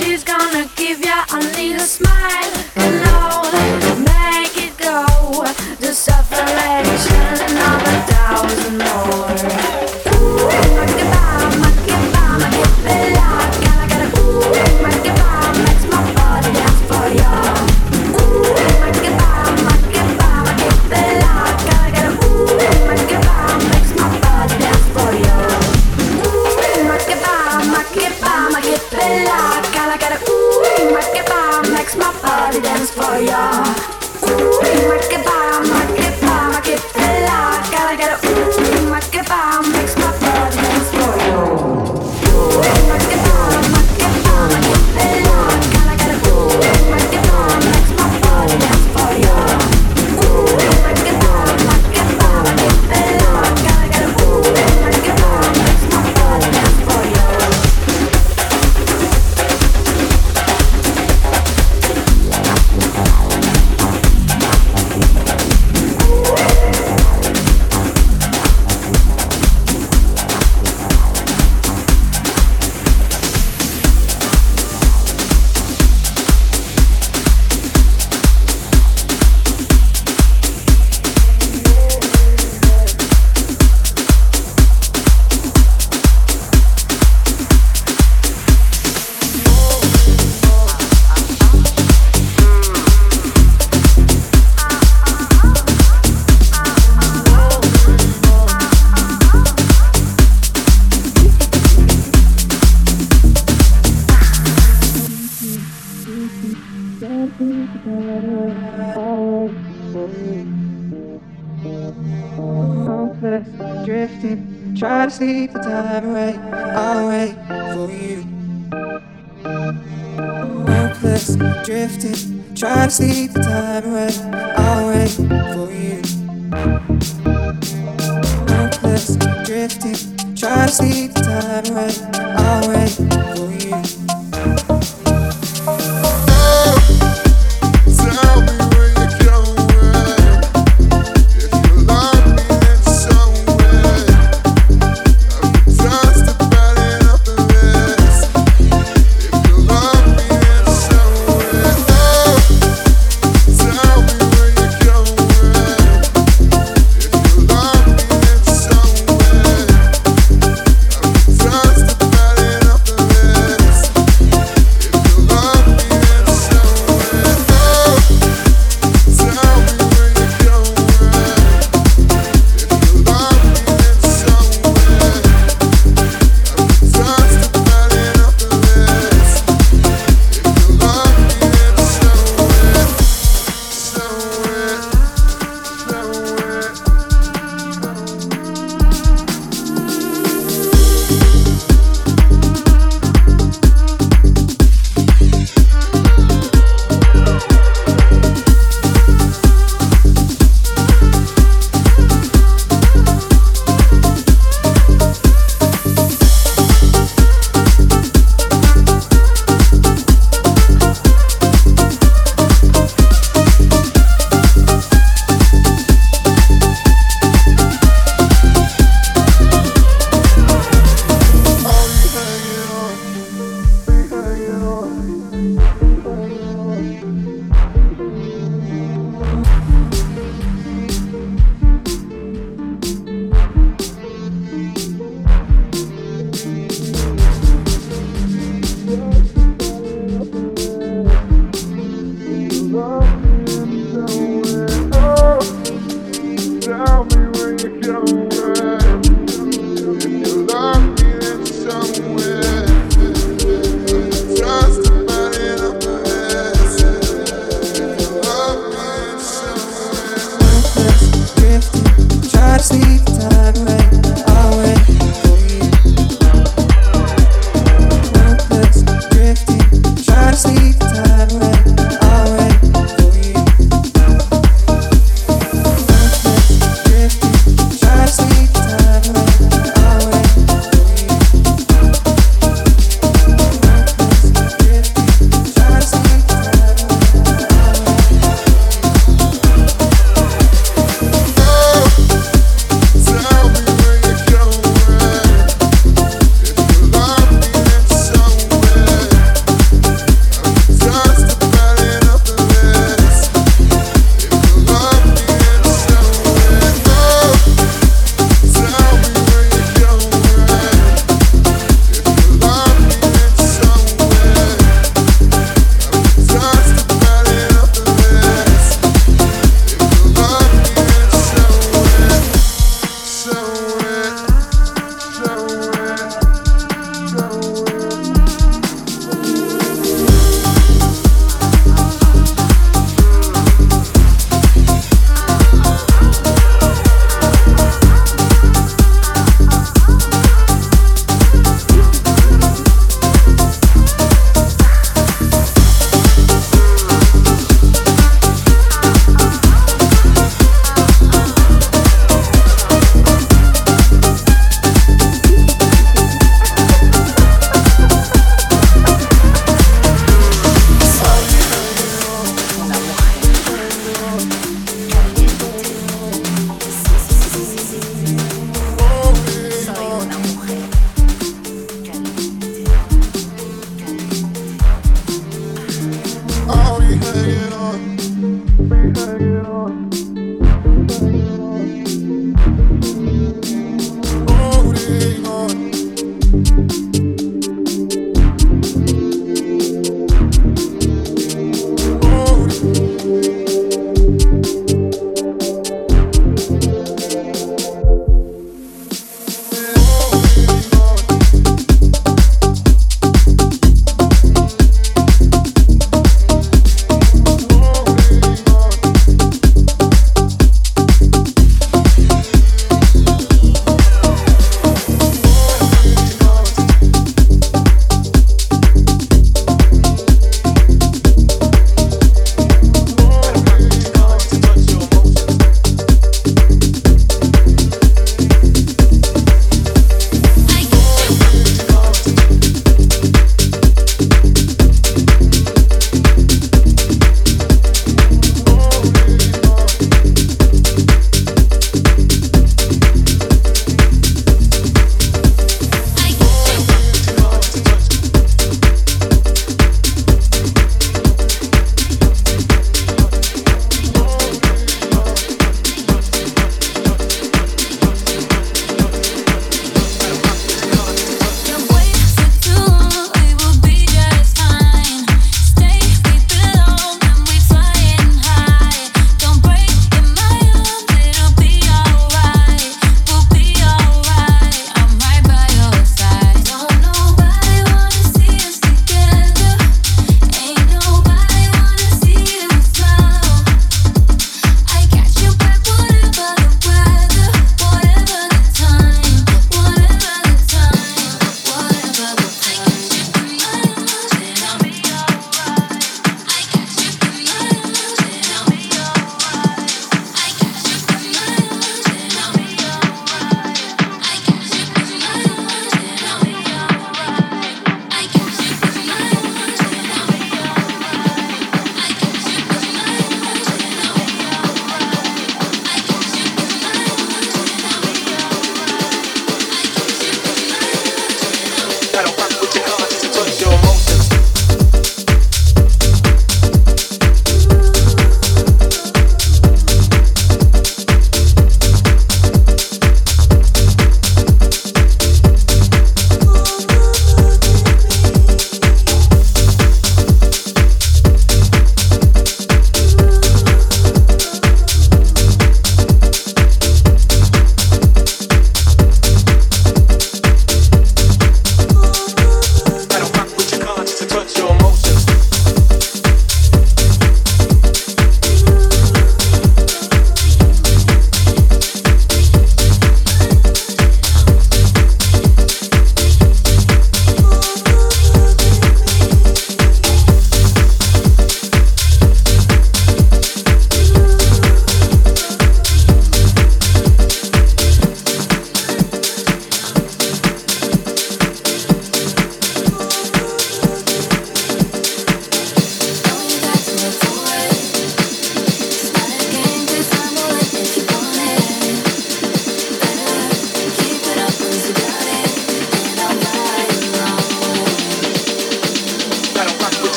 sleep the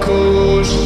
cruz.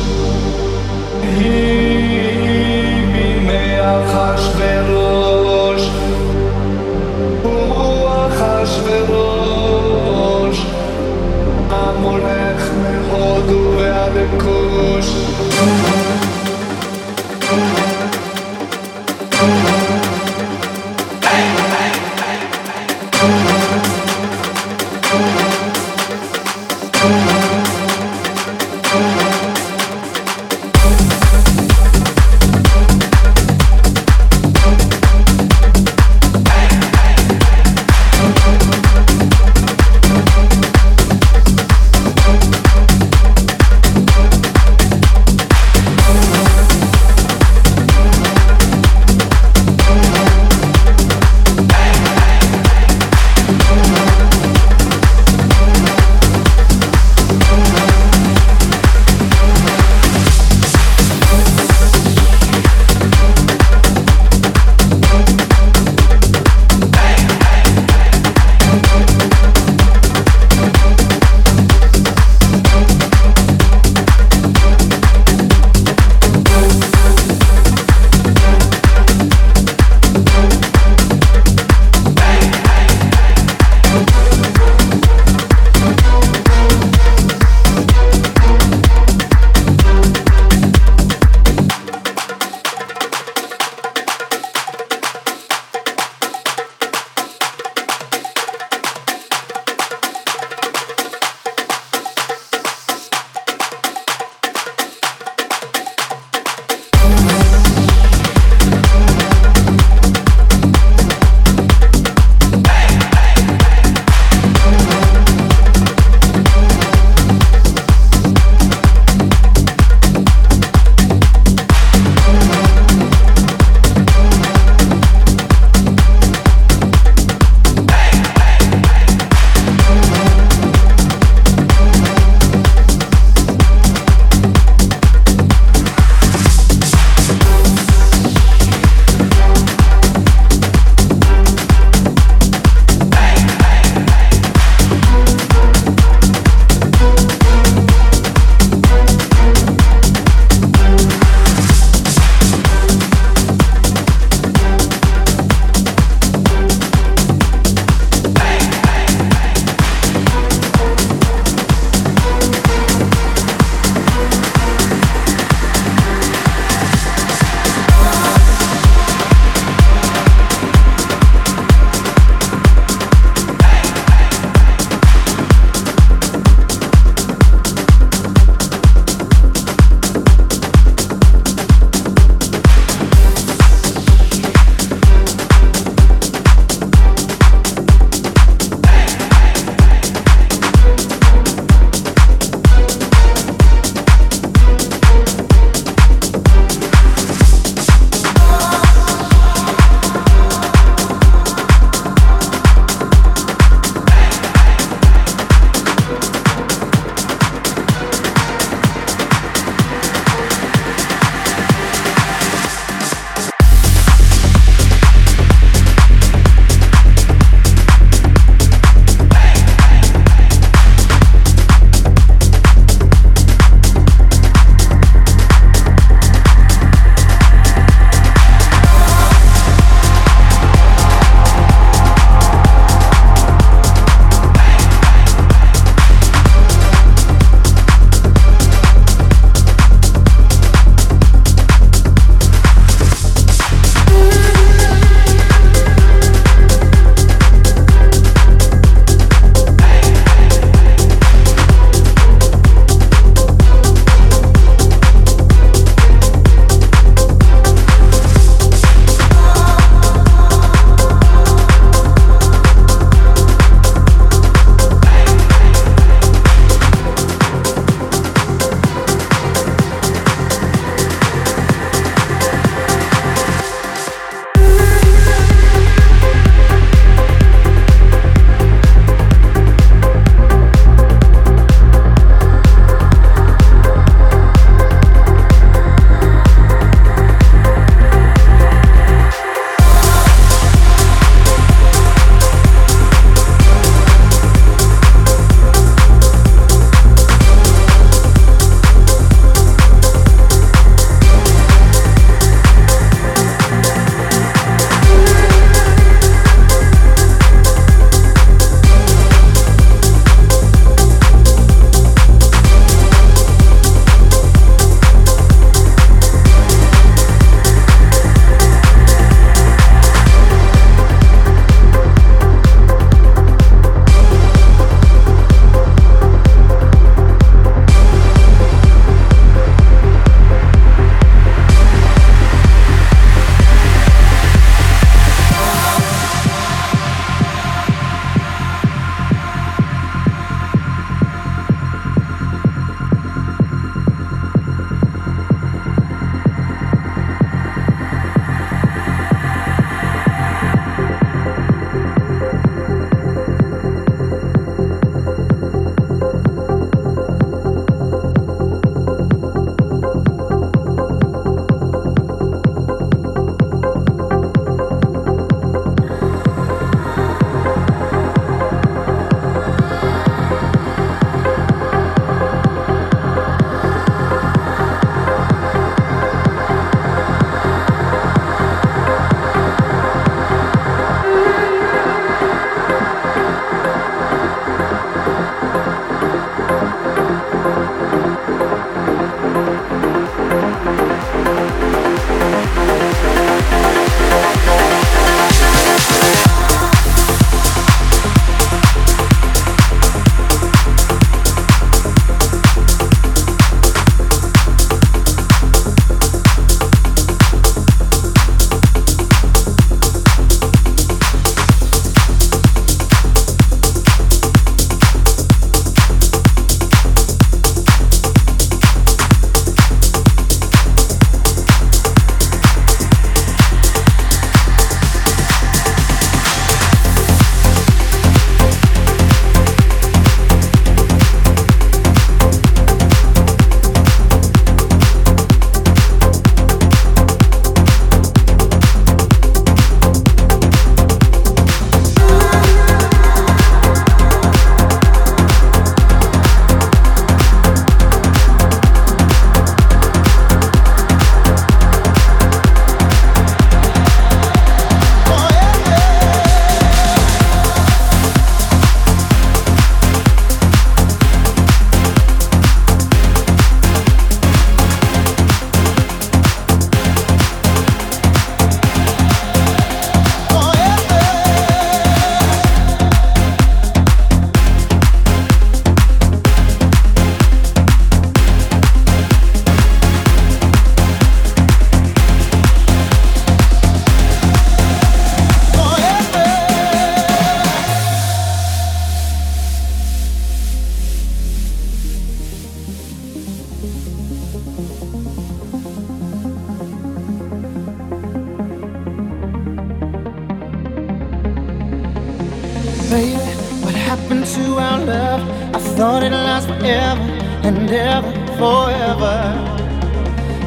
Thought it'd last forever and ever, forever.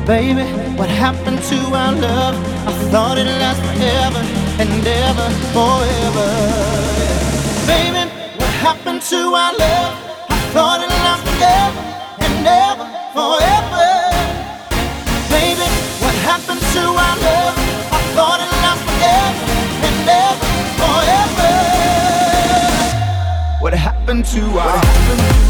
Baby, what happened to our love? I thought it'd last forever and ever, forever. Baby, what happened to our love? I thought it'd last forever and ever, forever. Happened to uh,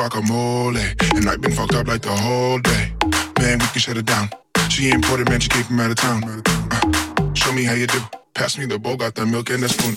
guacamole. Eh? And I've been fucked up like the whole day. Man, we can shut it down. She imported, man, she came from out of town. Uh, show me how you do. Pass me the bowl, got the milk and the spoon.